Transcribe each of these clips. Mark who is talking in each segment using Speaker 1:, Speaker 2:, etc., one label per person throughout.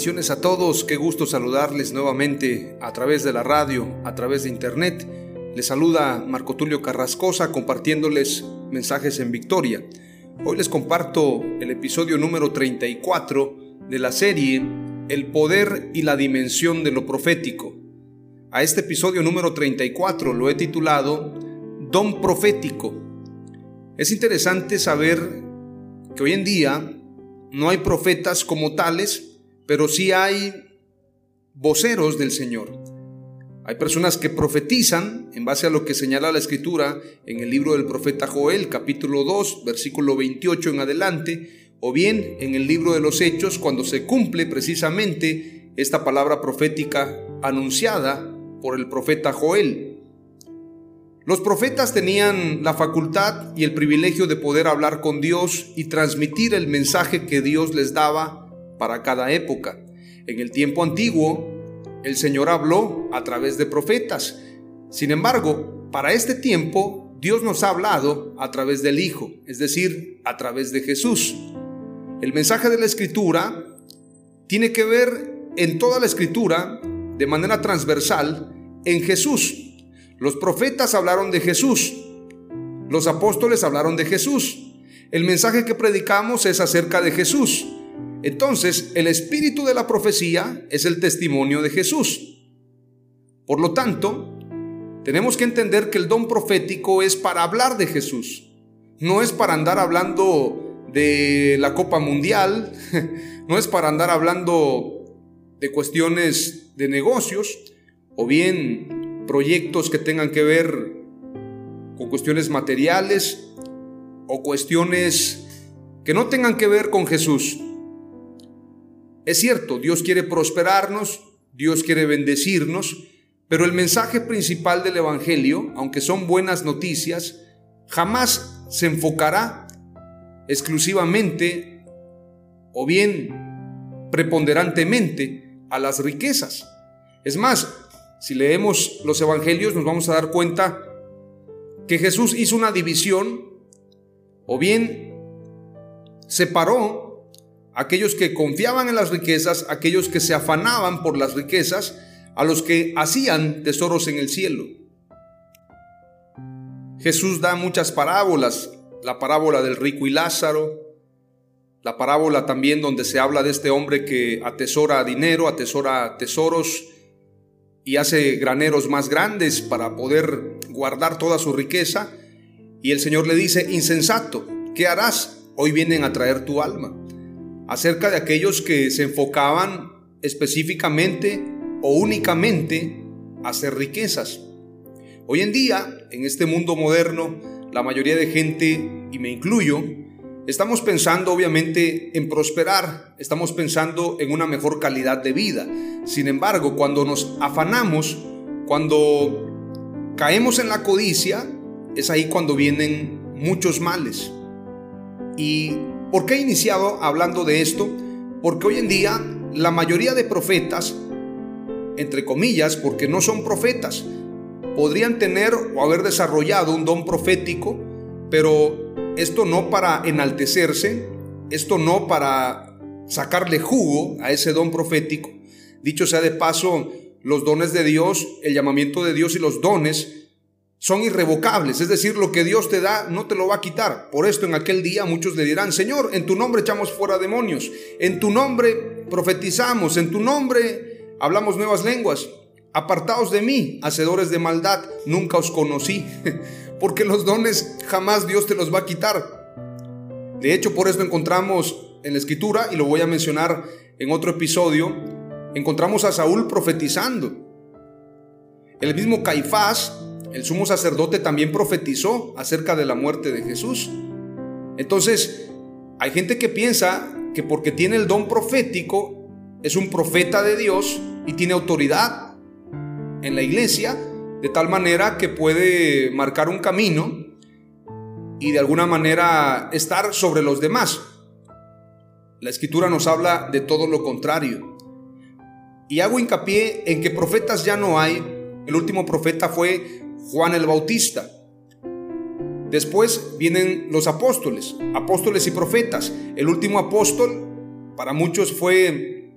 Speaker 1: Bendiciones a todos, qué gusto saludarles nuevamente a través de la radio, a través de internet. Les saluda Marco Tulio Carrascosa compartiéndoles mensajes en Victoria. Hoy les comparto el episodio número 34 de la serie El poder y la dimensión de lo profético. A este episodio número 34 lo he titulado Don Profético. Es interesante saber que hoy en día no hay profetas como tales, pero sí hay voceros del Señor. Hay personas que profetizan en base a lo que señala la escritura en el libro del profeta Joel, capítulo 2, versículo 28 en adelante, o bien en el libro de los Hechos, cuando se cumple precisamente esta palabra profética anunciada por el profeta Joel. Los profetas tenían la facultad y el privilegio de poder hablar con Dios y transmitir el mensaje que Dios les daba para cada época. En el tiempo antiguo, el Señor habló a través de profetas. Sin embargo, para este tiempo, Dios nos ha hablado a través del Hijo, es decir, a través de Jesús. El mensaje de la Escritura tiene que ver en toda la Escritura, de manera transversal, en Jesús. Los profetas hablaron de Jesús. Los apóstoles hablaron de Jesús. El mensaje que predicamos es acerca de Jesús. Entonces, el espíritu de la profecía es el testimonio de Jesús. Por lo tanto, tenemos que entender que el don profético es para hablar de Jesús. No es para andar hablando de la Copa Mundial, no es para andar hablando de cuestiones de negocios o bien proyectos que tengan que ver con cuestiones materiales o cuestiones que no tengan que ver con Jesús. Es cierto, Dios quiere prosperarnos, Dios quiere bendecirnos, pero el mensaje principal del Evangelio, aunque son buenas noticias, jamás se enfocará exclusivamente o bien preponderantemente a las riquezas. Es más, si leemos los Evangelios nos vamos a dar cuenta que Jesús hizo una división o bien separó aquellos que confiaban en las riquezas, aquellos que se afanaban por las riquezas, a los que hacían tesoros en el cielo. Jesús da muchas parábolas, la parábola del rico y Lázaro, la parábola también donde se habla de este hombre que atesora dinero, atesora tesoros y hace graneros más grandes para poder guardar toda su riqueza. Y el Señor le dice, insensato, ¿qué harás? Hoy vienen a traer tu alma acerca de aquellos que se enfocaban específicamente o únicamente a hacer riquezas. Hoy en día, en este mundo moderno, la mayoría de gente, y me incluyo, estamos pensando obviamente en prosperar, estamos pensando en una mejor calidad de vida. Sin embargo, cuando nos afanamos, cuando caemos en la codicia, es ahí cuando vienen muchos males. Y ¿Por qué he iniciado hablando de esto? Porque hoy en día la mayoría de profetas, entre comillas, porque no son profetas, podrían tener o haber desarrollado un don profético, pero esto no para enaltecerse, esto no para sacarle jugo a ese don profético. Dicho sea de paso, los dones de Dios, el llamamiento de Dios y los dones son irrevocables, es decir, lo que Dios te da no te lo va a quitar. Por esto en aquel día muchos le dirán, Señor, en tu nombre echamos fuera demonios, en tu nombre profetizamos, en tu nombre hablamos nuevas lenguas. Apartaos de mí, hacedores de maldad, nunca os conocí, porque los dones jamás Dios te los va a quitar. De hecho, por eso encontramos en la escritura, y lo voy a mencionar en otro episodio, encontramos a Saúl profetizando. El mismo Caifás el sumo sacerdote también profetizó acerca de la muerte de Jesús. Entonces, hay gente que piensa que porque tiene el don profético, es un profeta de Dios y tiene autoridad en la iglesia, de tal manera que puede marcar un camino y de alguna manera estar sobre los demás. La escritura nos habla de todo lo contrario. Y hago hincapié en que profetas ya no hay. El último profeta fue Juan el Bautista. Después vienen los apóstoles, apóstoles y profetas. El último apóstol para muchos fue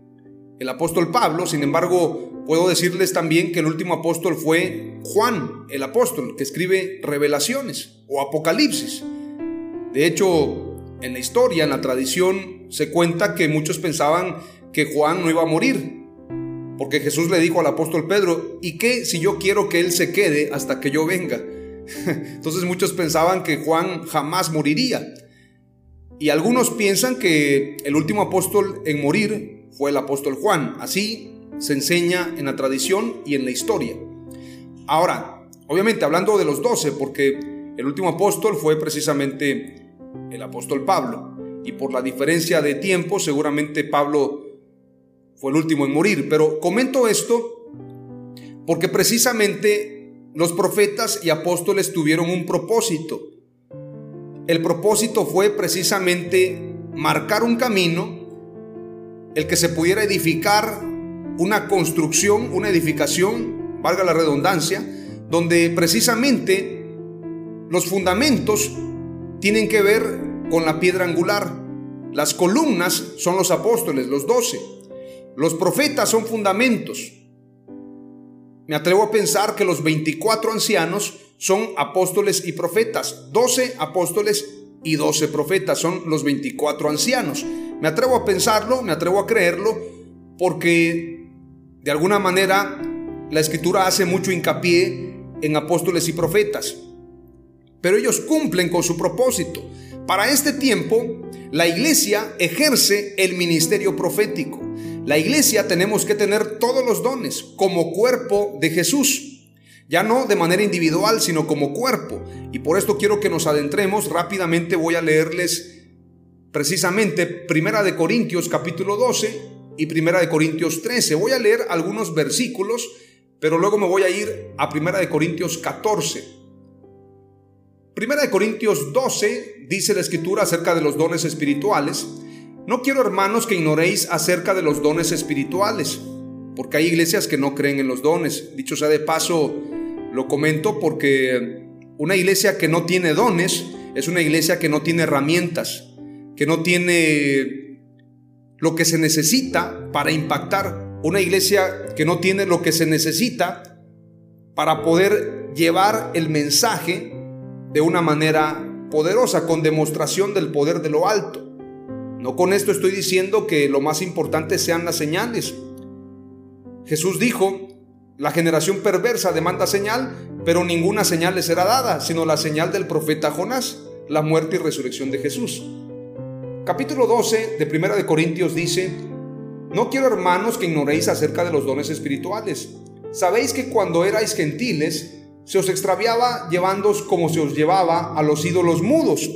Speaker 1: el apóstol Pablo, sin embargo puedo decirles también que el último apóstol fue Juan el apóstol, que escribe revelaciones o apocalipsis. De hecho, en la historia, en la tradición, se cuenta que muchos pensaban que Juan no iba a morir, porque Jesús le dijo al apóstol Pedro, ¿y qué si yo quiero que él se quede hasta que yo venga? Entonces muchos pensaban que Juan jamás moriría. Y algunos piensan que el último apóstol en morir fue el apóstol Juan. Así se enseña en la tradición y en la historia. Ahora, obviamente hablando de los doce, porque el último apóstol fue precisamente el apóstol Pablo. Y por la diferencia de tiempo, seguramente Pablo fue el último en morir. Pero comento esto porque precisamente los profetas y apóstoles tuvieron un propósito. El propósito fue precisamente marcar un camino, el que se pudiera edificar una construcción, una edificación, valga la redundancia, donde precisamente los fundamentos tienen que ver con la piedra angular. Las columnas son los apóstoles, los doce. Los profetas son fundamentos. Me atrevo a pensar que los 24 ancianos son apóstoles y profetas. 12 apóstoles y 12 profetas son los 24 ancianos. Me atrevo a pensarlo, me atrevo a creerlo, porque de alguna manera la escritura hace mucho hincapié en apóstoles y profetas. Pero ellos cumplen con su propósito. Para este tiempo, la iglesia ejerce el ministerio profético. La iglesia tenemos que tener todos los dones como cuerpo de Jesús. Ya no de manera individual, sino como cuerpo. Y por esto quiero que nos adentremos. Rápidamente voy a leerles precisamente Primera de Corintios capítulo 12 y Primera de Corintios 13. Voy a leer algunos versículos, pero luego me voy a ir a Primera de Corintios 14. Primera de Corintios 12 dice la escritura acerca de los dones espirituales. No quiero, hermanos, que ignoréis acerca de los dones espirituales, porque hay iglesias que no creen en los dones. Dicho sea de paso, lo comento porque una iglesia que no tiene dones es una iglesia que no tiene herramientas, que no tiene lo que se necesita para impactar. Una iglesia que no tiene lo que se necesita para poder llevar el mensaje de una manera poderosa, con demostración del poder de lo alto. No con esto estoy diciendo que lo más importante sean las señales. Jesús dijo, la generación perversa demanda señal, pero ninguna señal le será dada, sino la señal del profeta Jonás, la muerte y resurrección de Jesús. Capítulo 12 de Primera de Corintios dice, No quiero hermanos que ignoréis acerca de los dones espirituales. Sabéis que cuando erais gentiles, se os extraviaba llevándoos como se os llevaba a los ídolos mudos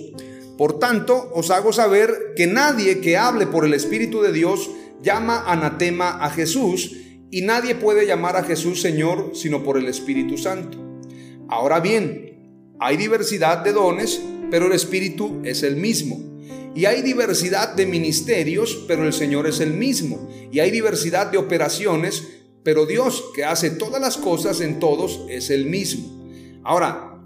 Speaker 1: por tanto, os hago saber que nadie que hable por el Espíritu de Dios llama anatema a Jesús, y nadie puede llamar a Jesús Señor sino por el Espíritu Santo. Ahora bien, hay diversidad de dones, pero el Espíritu es el mismo. Y hay diversidad de ministerios, pero el Señor es el mismo. Y hay diversidad de operaciones, pero Dios que hace todas las cosas en todos es el mismo. Ahora,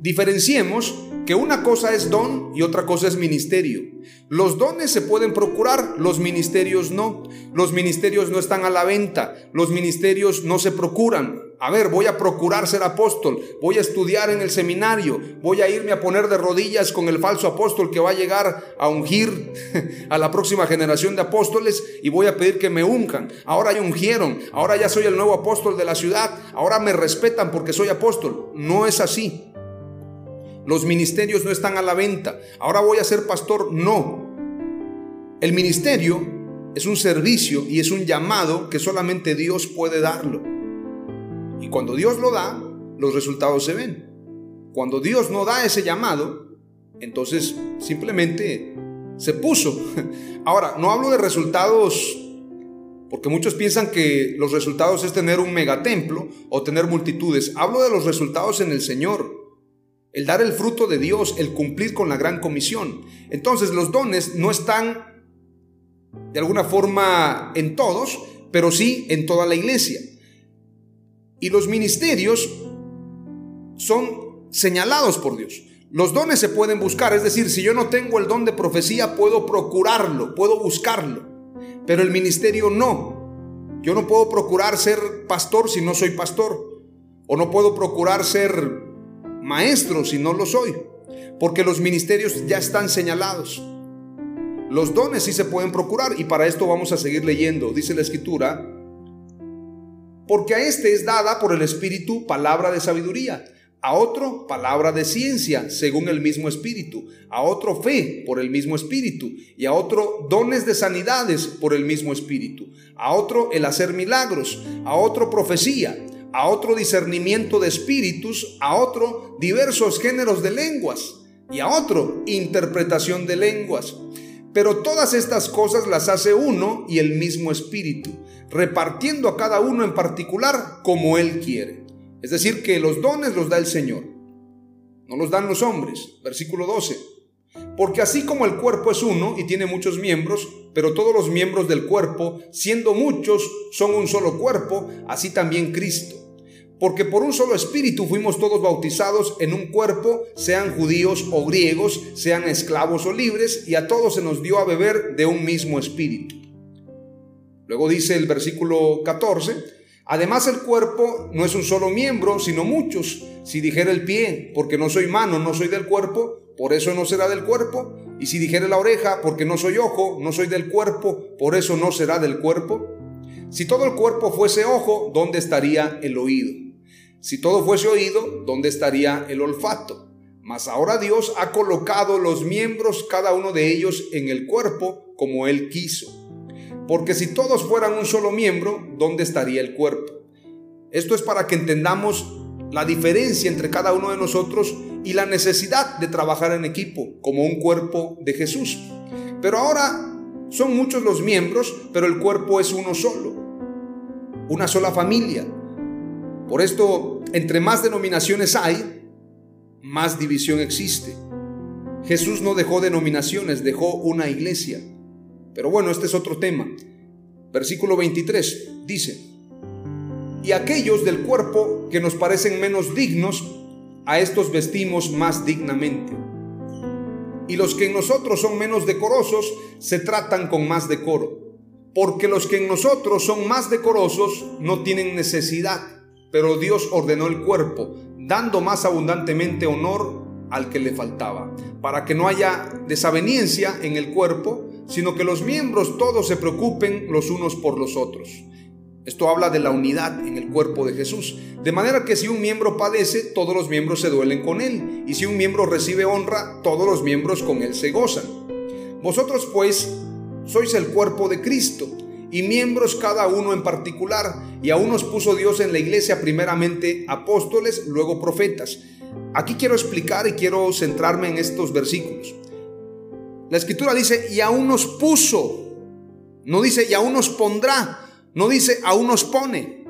Speaker 1: Diferenciemos que una cosa es don y otra cosa es ministerio. Los dones se pueden procurar, los ministerios no. Los ministerios no están a la venta, los ministerios no se procuran. A ver, voy a procurar ser apóstol, voy a estudiar en el seminario, voy a irme a poner de rodillas con el falso apóstol que va a llegar a ungir a la próxima generación de apóstoles y voy a pedir que me unjan. Ahora ya ungieron, ahora ya soy el nuevo apóstol de la ciudad, ahora me respetan porque soy apóstol. No es así. Los ministerios no están a la venta. Ahora voy a ser pastor. No. El ministerio es un servicio y es un llamado que solamente Dios puede darlo. Y cuando Dios lo da, los resultados se ven. Cuando Dios no da ese llamado, entonces simplemente se puso. Ahora, no hablo de resultados porque muchos piensan que los resultados es tener un megatemplo o tener multitudes. Hablo de los resultados en el Señor el dar el fruto de Dios, el cumplir con la gran comisión. Entonces los dones no están de alguna forma en todos, pero sí en toda la iglesia. Y los ministerios son señalados por Dios. Los dones se pueden buscar, es decir, si yo no tengo el don de profecía, puedo procurarlo, puedo buscarlo, pero el ministerio no. Yo no puedo procurar ser pastor si no soy pastor, o no puedo procurar ser maestro si no lo soy, porque los ministerios ya están señalados. Los dones sí se pueden procurar y para esto vamos a seguir leyendo, dice la escritura, porque a este es dada por el Espíritu palabra de sabiduría, a otro palabra de ciencia según el mismo Espíritu, a otro fe por el mismo Espíritu y a otro dones de sanidades por el mismo Espíritu, a otro el hacer milagros, a otro profecía a otro discernimiento de espíritus, a otro diversos géneros de lenguas y a otro interpretación de lenguas. Pero todas estas cosas las hace uno y el mismo espíritu, repartiendo a cada uno en particular como él quiere. Es decir, que los dones los da el Señor, no los dan los hombres. Versículo 12. Porque así como el cuerpo es uno y tiene muchos miembros, pero todos los miembros del cuerpo, siendo muchos, son un solo cuerpo, así también Cristo. Porque por un solo espíritu fuimos todos bautizados en un cuerpo, sean judíos o griegos, sean esclavos o libres, y a todos se nos dio a beber de un mismo espíritu. Luego dice el versículo 14, además el cuerpo no es un solo miembro, sino muchos. Si dijera el pie, porque no soy mano, no soy del cuerpo, por eso no será del cuerpo. Y si dijera la oreja, porque no soy ojo, no soy del cuerpo, por eso no será del cuerpo. Si todo el cuerpo fuese ojo, ¿dónde estaría el oído? Si todo fuese oído, ¿dónde estaría el olfato? Mas ahora Dios ha colocado los miembros, cada uno de ellos, en el cuerpo como Él quiso. Porque si todos fueran un solo miembro, ¿dónde estaría el cuerpo? Esto es para que entendamos la diferencia entre cada uno de nosotros y la necesidad de trabajar en equipo como un cuerpo de Jesús. Pero ahora son muchos los miembros, pero el cuerpo es uno solo, una sola familia. Por esto entre más denominaciones hay, más división existe. Jesús no dejó denominaciones, dejó una iglesia. Pero bueno, este es otro tema. Versículo 23 dice, y aquellos del cuerpo que nos parecen menos dignos, a estos vestimos más dignamente. Y los que en nosotros son menos decorosos, se tratan con más decoro. Porque los que en nosotros son más decorosos no tienen necesidad pero Dios ordenó el cuerpo, dando más abundantemente honor al que le faltaba, para que no haya desaveniencia en el cuerpo, sino que los miembros todos se preocupen los unos por los otros. Esto habla de la unidad en el cuerpo de Jesús. De manera que si un miembro padece, todos los miembros se duelen con él. Y si un miembro recibe honra, todos los miembros con él se gozan. Vosotros pues sois el cuerpo de Cristo y miembros cada uno en particular, y a unos puso Dios en la iglesia primeramente apóstoles, luego profetas. Aquí quiero explicar y quiero centrarme en estos versículos. La escritura dice, y aún nos puso, no dice, y aún nos pondrá, no dice, aún nos pone,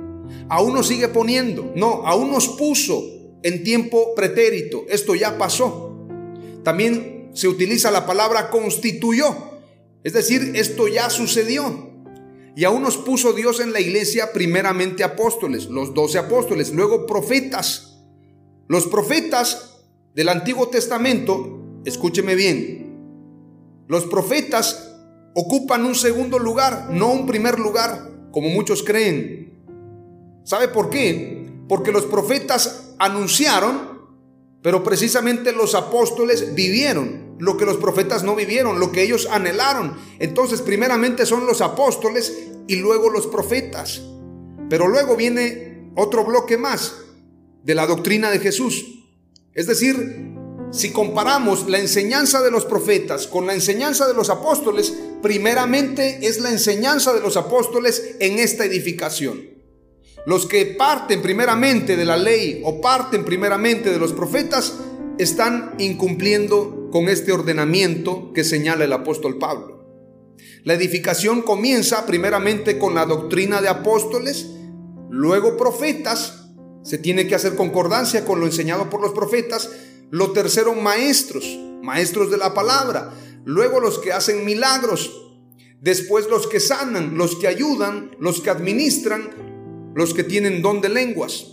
Speaker 1: aún nos sigue poniendo, no, aún nos puso en tiempo pretérito, esto ya pasó. También se utiliza la palabra constituyó, es decir, esto ya sucedió. Y aún nos puso Dios en la iglesia primeramente apóstoles, los doce apóstoles, luego profetas. Los profetas del Antiguo Testamento, escúcheme bien, los profetas ocupan un segundo lugar, no un primer lugar, como muchos creen. ¿Sabe por qué? Porque los profetas anunciaron, pero precisamente los apóstoles vivieron lo que los profetas no vivieron, lo que ellos anhelaron. Entonces, primeramente son los apóstoles y luego los profetas. Pero luego viene otro bloque más de la doctrina de Jesús. Es decir, si comparamos la enseñanza de los profetas con la enseñanza de los apóstoles, primeramente es la enseñanza de los apóstoles en esta edificación. Los que parten primeramente de la ley o parten primeramente de los profetas están incumpliendo con este ordenamiento que señala el apóstol Pablo. La edificación comienza primeramente con la doctrina de apóstoles, luego profetas, se tiene que hacer concordancia con lo enseñado por los profetas, lo tercero, maestros, maestros de la palabra. Luego los que hacen milagros. Después los que sanan, los que ayudan, los que administran, los que tienen don de lenguas.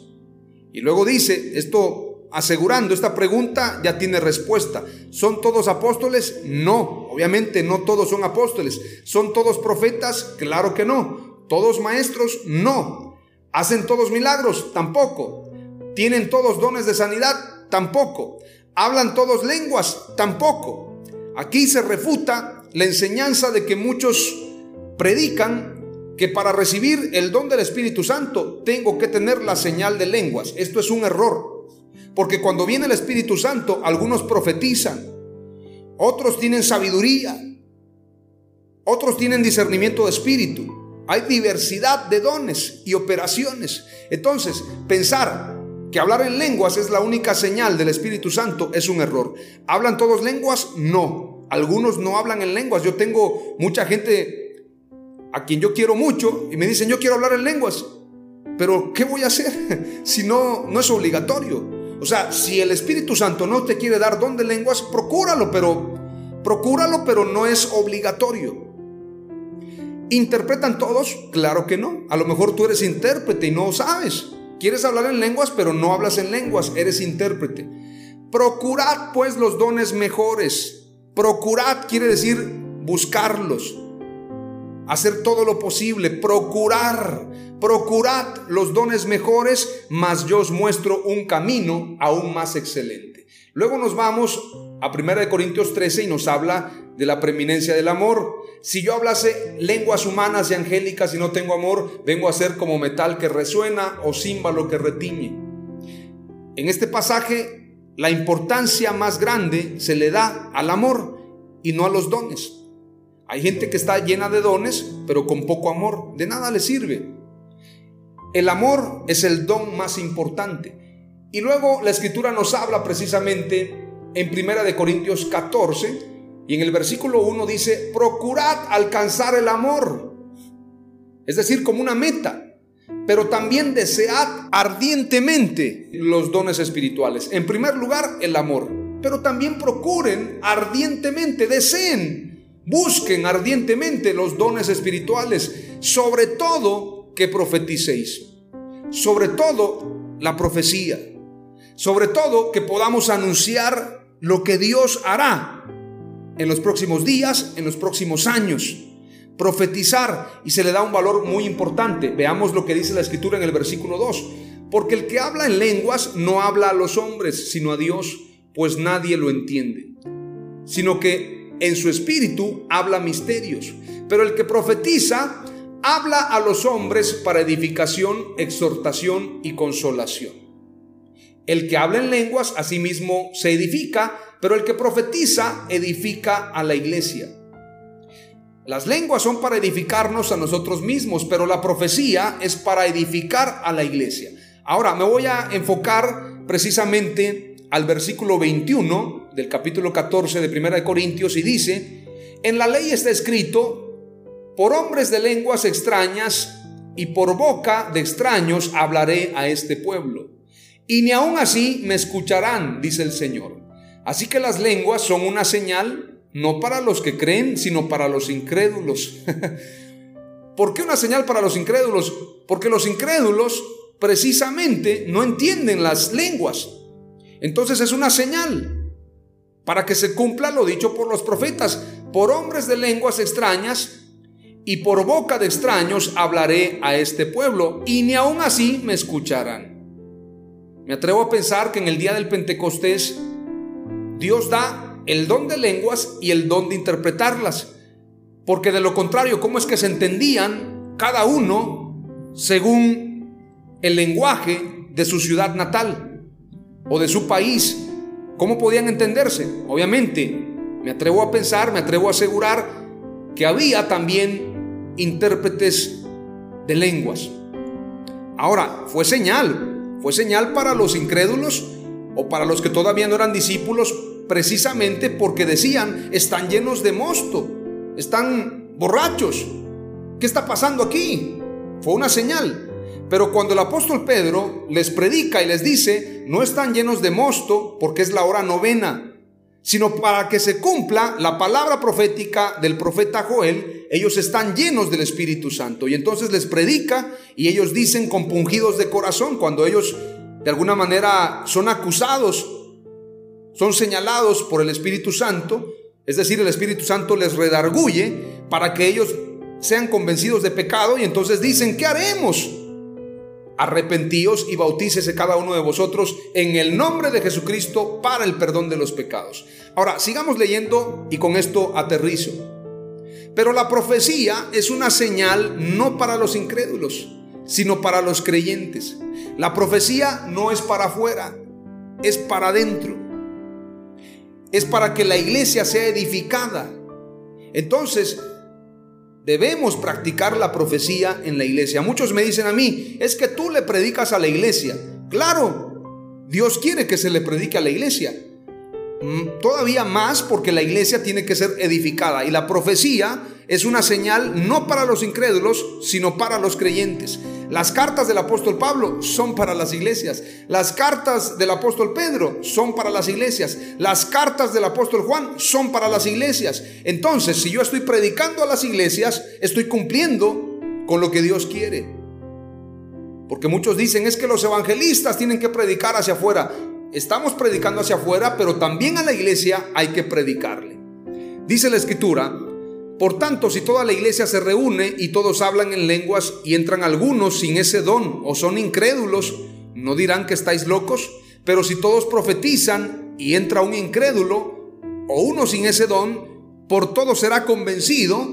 Speaker 1: Y luego dice, esto asegurando, esta pregunta ya tiene respuesta. ¿Son todos apóstoles? No, obviamente no todos son apóstoles. ¿Son todos profetas? Claro que no. ¿Todos maestros? No. ¿Hacen todos milagros? Tampoco. ¿Tienen todos dones de sanidad? Tampoco. ¿Hablan todos lenguas? Tampoco. Aquí se refuta la enseñanza de que muchos predican que para recibir el don del Espíritu Santo tengo que tener la señal de lenguas. Esto es un error. Porque cuando viene el Espíritu Santo, algunos profetizan, otros tienen sabiduría, otros tienen discernimiento de espíritu. Hay diversidad de dones y operaciones. Entonces, pensar que hablar en lenguas es la única señal del Espíritu Santo es un error. ¿Hablan todos lenguas? No. Algunos no hablan en lenguas. Yo tengo mucha gente a quien yo quiero mucho y me dicen, yo quiero hablar en lenguas. Pero ¿qué voy a hacer si no, no es obligatorio? O sea, si el Espíritu Santo no te quiere dar don de lenguas, procúralo, pero procúralo, pero no es obligatorio. ¿Interpretan todos? Claro que no. A lo mejor tú eres intérprete y no sabes. Quieres hablar en lenguas, pero no hablas en lenguas, eres intérprete. Procurad pues los dones mejores. Procurad quiere decir buscarlos. Hacer todo lo posible, procurar, procurad los dones mejores, mas yo os muestro un camino aún más excelente. Luego nos vamos a 1 Corintios 13 y nos habla de la preeminencia del amor. Si yo hablase lenguas humanas y angélicas y no tengo amor, vengo a ser como metal que resuena o címbalo que retiñe. En este pasaje, la importancia más grande se le da al amor y no a los dones. Hay gente que está llena de dones, pero con poco amor. De nada le sirve. El amor es el don más importante. Y luego la escritura nos habla precisamente en Primera de Corintios 14, y en el versículo 1 dice, procurad alcanzar el amor. Es decir, como una meta. Pero también desead ardientemente los dones espirituales. En primer lugar, el amor. Pero también procuren ardientemente, deseen, busquen ardientemente los dones espirituales. Sobre todo que profeticéis. Sobre todo la profecía. Sobre todo que podamos anunciar lo que Dios hará en los próximos días, en los próximos años. Profetizar y se le da un valor muy importante. Veamos lo que dice la escritura en el versículo 2. Porque el que habla en lenguas no habla a los hombres, sino a Dios, pues nadie lo entiende. Sino que en su espíritu habla misterios. Pero el que profetiza habla a los hombres para edificación, exhortación y consolación. El que habla en lenguas asimismo se edifica, pero el que profetiza edifica a la iglesia. Las lenguas son para edificarnos a nosotros mismos, pero la profecía es para edificar a la iglesia. Ahora me voy a enfocar precisamente al versículo 21 del capítulo 14 de 1 de Corintios y dice, en la ley está escrito, por hombres de lenguas extrañas y por boca de extraños hablaré a este pueblo. Y ni aun así me escucharán, dice el Señor. Así que las lenguas son una señal no para los que creen, sino para los incrédulos. ¿Por qué una señal para los incrédulos? Porque los incrédulos precisamente no entienden las lenguas. Entonces es una señal para que se cumpla lo dicho por los profetas. Por hombres de lenguas extrañas y por boca de extraños hablaré a este pueblo, y ni aun así me escucharán. Me atrevo a pensar que en el día del Pentecostés Dios da el don de lenguas y el don de interpretarlas, porque de lo contrario, ¿cómo es que se entendían cada uno según el lenguaje de su ciudad natal o de su país? ¿Cómo podían entenderse? Obviamente, me atrevo a pensar, me atrevo a asegurar que había también intérpretes de lenguas. Ahora, fue señal, fue señal para los incrédulos o para los que todavía no eran discípulos, precisamente porque decían, están llenos de mosto, están borrachos. ¿Qué está pasando aquí? Fue una señal. Pero cuando el apóstol Pedro les predica y les dice, no están llenos de mosto porque es la hora novena, sino para que se cumpla la palabra profética del profeta Joel, ellos están llenos del Espíritu Santo. Y entonces les predica y ellos dicen compungidos de corazón, cuando ellos de alguna manera son acusados, son señalados por el Espíritu Santo, es decir, el Espíritu Santo les redarguye para que ellos sean convencidos de pecado y entonces dicen, ¿qué haremos? Arrepentíos y bautícese cada uno de vosotros en el nombre de Jesucristo para el perdón de los pecados. Ahora, sigamos leyendo y con esto aterrizo. Pero la profecía es una señal no para los incrédulos, sino para los creyentes. La profecía no es para afuera, es para adentro. Es para que la iglesia sea edificada. Entonces, Debemos practicar la profecía en la iglesia. Muchos me dicen a mí, es que tú le predicas a la iglesia. Claro, Dios quiere que se le predique a la iglesia. Mm, todavía más porque la iglesia tiene que ser edificada y la profecía es una señal no para los incrédulos, sino para los creyentes. Las cartas del apóstol Pablo son para las iglesias. Las cartas del apóstol Pedro son para las iglesias. Las cartas del apóstol Juan son para las iglesias. Entonces, si yo estoy predicando a las iglesias, estoy cumpliendo con lo que Dios quiere. Porque muchos dicen es que los evangelistas tienen que predicar hacia afuera. Estamos predicando hacia afuera, pero también a la iglesia hay que predicarle. Dice la escritura, por tanto, si toda la iglesia se reúne y todos hablan en lenguas y entran algunos sin ese don o son incrédulos, ¿no dirán que estáis locos? Pero si todos profetizan y entra un incrédulo o uno sin ese don, por todo será convencido,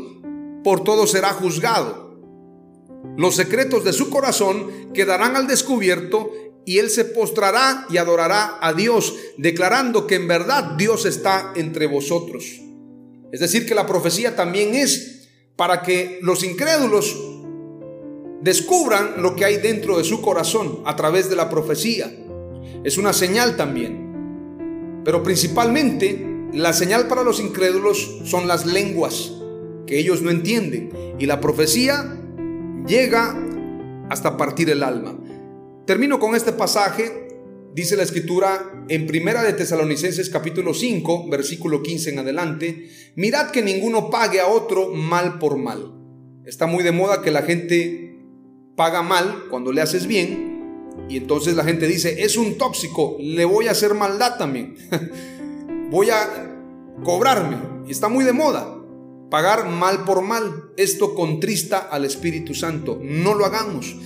Speaker 1: por todo será juzgado. Los secretos de su corazón quedarán al descubierto y él se postrará y adorará a Dios, declarando que en verdad Dios está entre vosotros. Es decir, que la profecía también es para que los incrédulos descubran lo que hay dentro de su corazón a través de la profecía. Es una señal también. Pero principalmente la señal para los incrédulos son las lenguas que ellos no entienden. Y la profecía llega hasta partir el alma. Termino con este pasaje Dice la escritura en Primera de Tesalonicenses capítulo 5, versículo 15 en adelante, mirad que ninguno pague a otro mal por mal. Está muy de moda que la gente paga mal cuando le haces bien y entonces la gente dice, es un tóxico, le voy a hacer maldad también. voy a cobrarme. Está muy de moda. Pagar mal por mal. Esto contrista al Espíritu Santo. No lo hagamos.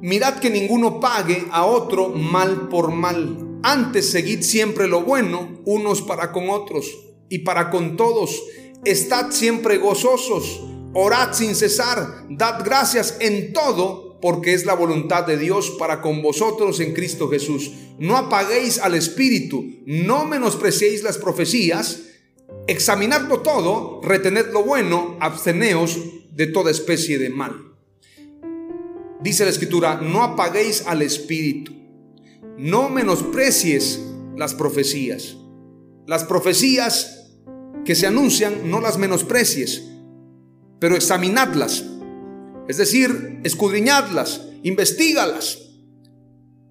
Speaker 1: Mirad que ninguno pague a otro mal por mal. Antes seguid siempre lo bueno unos para con otros y para con todos. Estad siempre gozosos, orad sin cesar, dad gracias en todo, porque es la voluntad de Dios para con vosotros en Cristo Jesús. No apaguéis al Espíritu, no menospreciéis las profecías, examinadlo todo, retened lo bueno, absteneos de toda especie de mal. Dice la escritura, no apaguéis al espíritu, no menosprecies las profecías. Las profecías que se anuncian, no las menosprecies, pero examinadlas. Es decir, escudriñadlas, investigalas,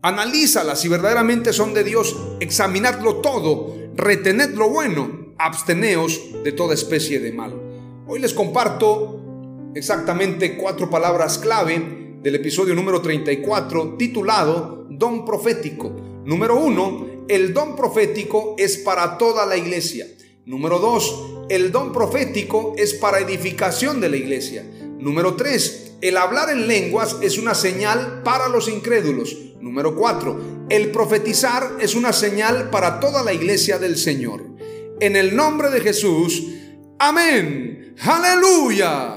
Speaker 1: analízalas si verdaderamente son de Dios, examinadlo todo, retened lo bueno, absteneos de toda especie de mal. Hoy les comparto exactamente cuatro palabras clave del episodio número 34 titulado Don Profético. Número uno, el don profético es para toda la iglesia. Número dos, el don profético es para edificación de la iglesia. Número tres, el hablar en lenguas es una señal para los incrédulos. Número cuatro, el profetizar es una señal para toda la iglesia del Señor. En el nombre de Jesús, amén. Aleluya.